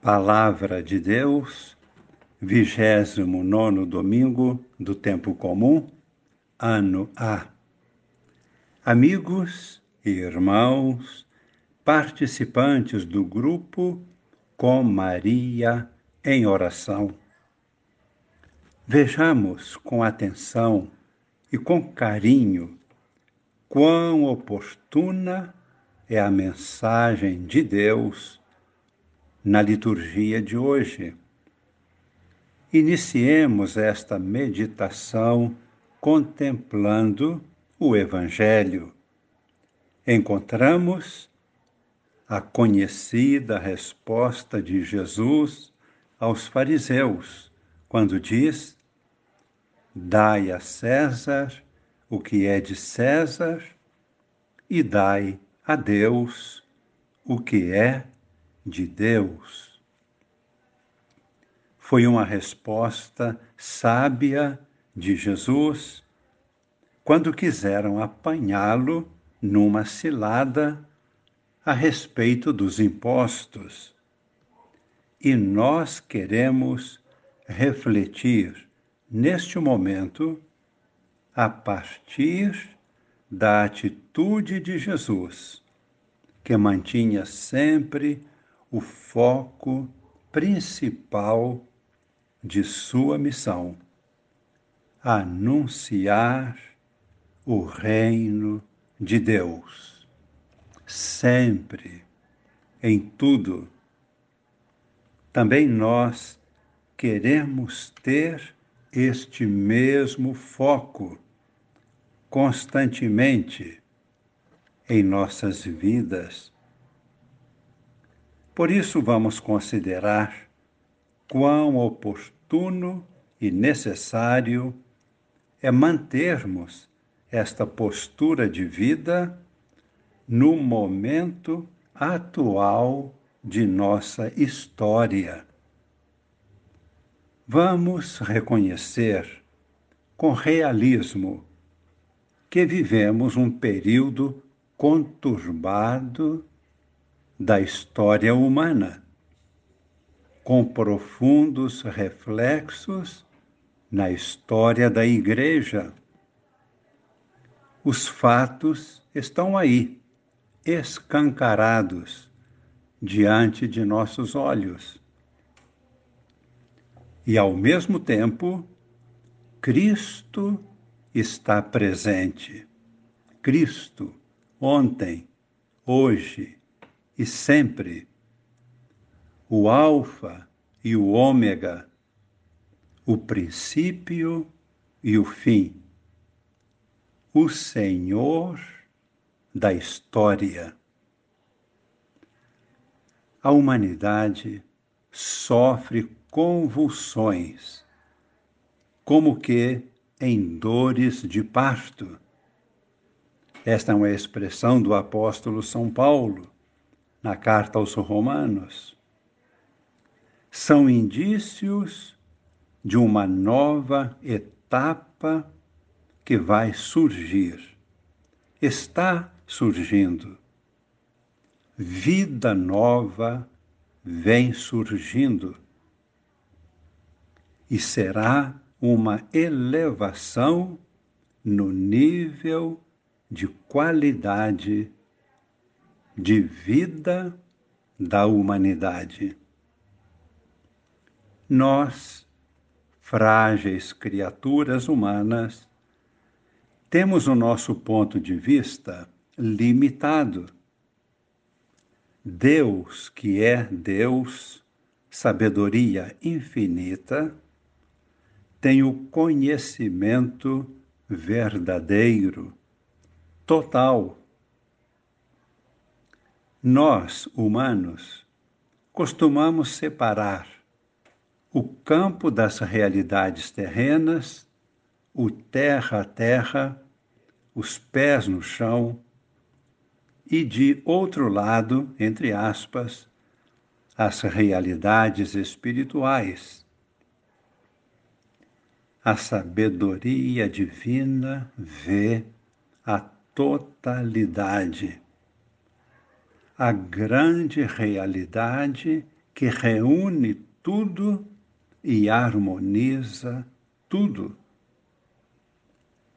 Palavra de Deus, vigésimo nono domingo do tempo comum, ano A. Amigos e irmãos, participantes do grupo Com Maria em oração. Vejamos com atenção e com carinho quão oportuna é a mensagem de Deus na liturgia de hoje. Iniciemos esta meditação contemplando o Evangelho. Encontramos a conhecida resposta de Jesus aos fariseus, quando diz: Dai a César o que é de César e dai a Deus o que é de Deus. Foi uma resposta sábia de Jesus quando quiseram apanhá-lo numa cilada a respeito dos impostos. E nós queremos refletir neste momento a partir da atitude de Jesus, que mantinha sempre o foco principal de sua missão: anunciar o reino de Deus. Sempre, em tudo. Também nós queremos ter este mesmo foco constantemente em nossas vidas por isso, vamos considerar quão oportuno e necessário é mantermos esta postura de vida no momento atual de nossa história. Vamos reconhecer com realismo que vivemos um período conturbado da história humana, com profundos reflexos na história da Igreja. Os fatos estão aí, escancarados diante de nossos olhos. E, ao mesmo tempo, Cristo está presente. Cristo, ontem, hoje e sempre, o Alfa e o Ômega, o princípio e o fim, o Senhor da história. A humanidade sofre convulsões, como que em dores de parto. Esta é uma expressão do apóstolo São Paulo na carta aos Romanos, são indícios de uma nova etapa que vai surgir. Está surgindo. Vida nova vem surgindo. E será uma elevação no nível de qualidade de vida da humanidade. Nós, frágeis criaturas humanas, temos o nosso ponto de vista limitado. Deus, que é Deus, sabedoria infinita, tem o conhecimento verdadeiro, total nós, humanos, costumamos separar o campo das realidades terrenas, o terra a terra, os pés no chão, e de outro lado, entre aspas, as realidades espirituais. A sabedoria divina vê a totalidade a grande realidade que reúne tudo e harmoniza tudo.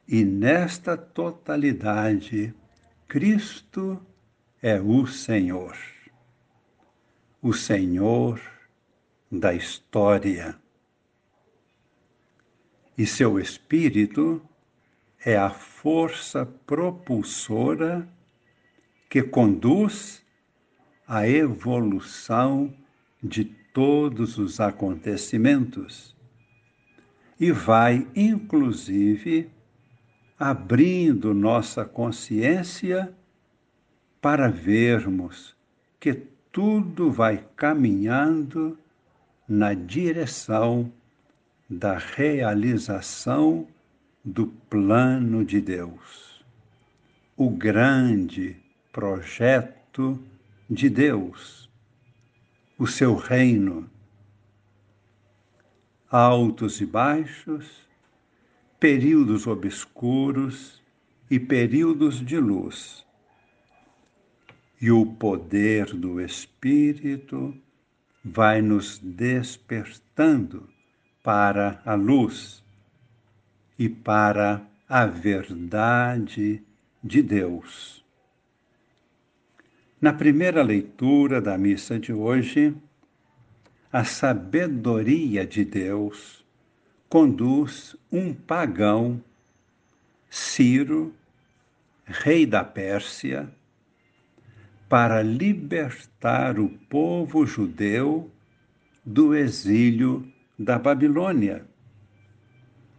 E nesta totalidade, Cristo é o Senhor, o Senhor da história. E seu Espírito é a força propulsora que conduz a evolução de todos os acontecimentos e vai, inclusive, abrindo nossa consciência para vermos que tudo vai caminhando na direção da realização do plano de Deus, o grande projeto de Deus, o seu reino. Altos e baixos, períodos obscuros e períodos de luz. E o poder do Espírito vai nos despertando para a luz e para a verdade de Deus. Na primeira leitura da missa de hoje, a sabedoria de Deus conduz um pagão, Ciro, rei da Pérsia, para libertar o povo judeu do exílio da Babilônia.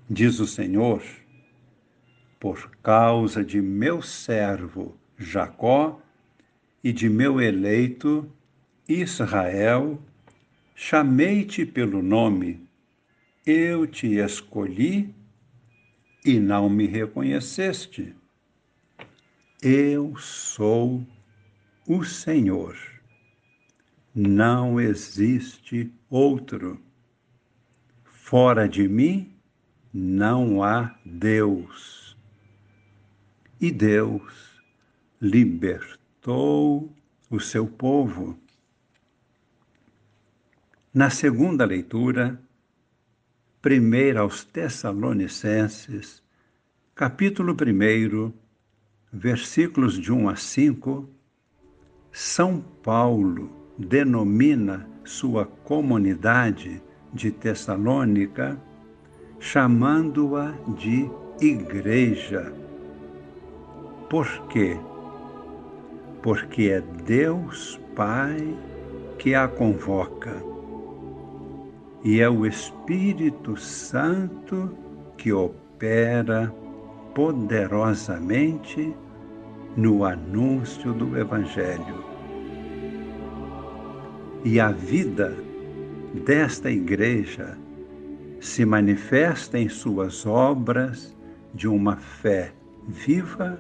Diz o Senhor: por causa de meu servo Jacó e de meu eleito Israel, chamei-te pelo nome eu te escolhi e não me reconheceste. Eu sou o Senhor. Não existe outro. Fora de mim não há Deus. E Deus libertou o seu povo. Na segunda leitura, Primeira aos Tessalonicenses, capítulo 1, versículos de 1 a 5, São Paulo denomina sua comunidade de Tessalônica, chamando-a de igreja. Por quê? Porque é Deus Pai que a convoca e é o Espírito Santo que opera poderosamente no anúncio do Evangelho. E a vida desta igreja se manifesta em suas obras de uma fé viva,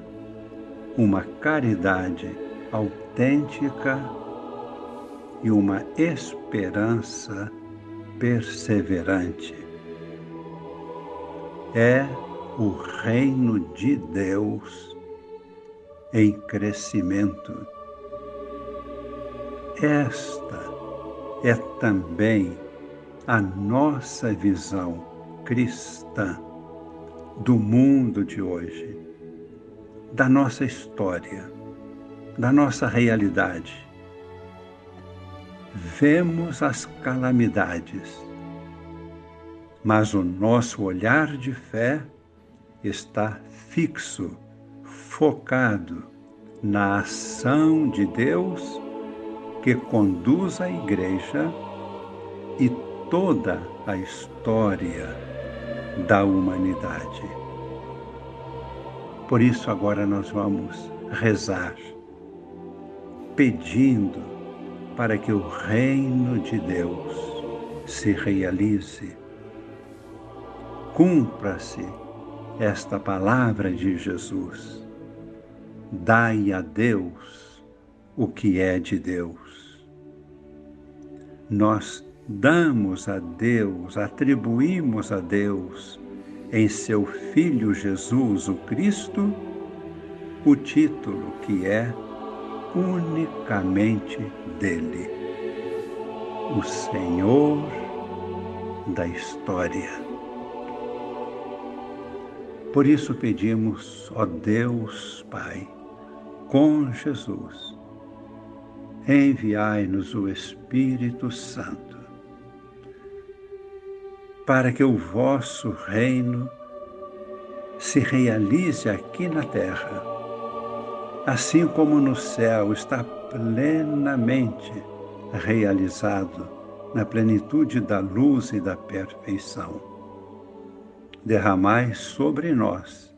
uma caridade autêntica e uma esperança perseverante. É o reino de Deus em crescimento. Esta é também a nossa visão cristã do mundo de hoje, da nossa história, da nossa realidade vemos as calamidades, mas o nosso olhar de fé está fixo, focado na ação de Deus que conduz a Igreja e toda a história da humanidade. Por isso, agora nós vamos rezar, pedindo para que o reino de Deus se realize. Cumpra-se esta palavra de Jesus. Dai a Deus o que é de Deus. Nós damos a Deus, atribuímos a Deus, em seu Filho Jesus, o Cristo, o título que é unicamente dele. o Senhor da história. Por isso pedimos, ó Deus Pai, com Jesus, enviai-nos o Espírito Santo, para que o vosso reino se realize aqui na terra, assim como no céu está plenamente realizado na plenitude da luz e da perfeição. Derramai sobre nós,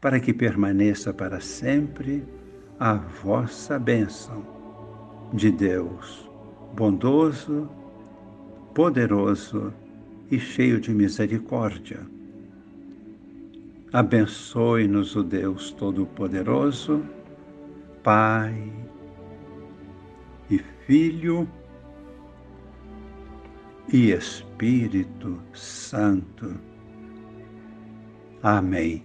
para que permaneça para sempre a vossa bênção de Deus, bondoso, poderoso e cheio de misericórdia. Abençoe-nos o Deus Todo-Poderoso, Pai e Filho e Espírito Santo. Amém.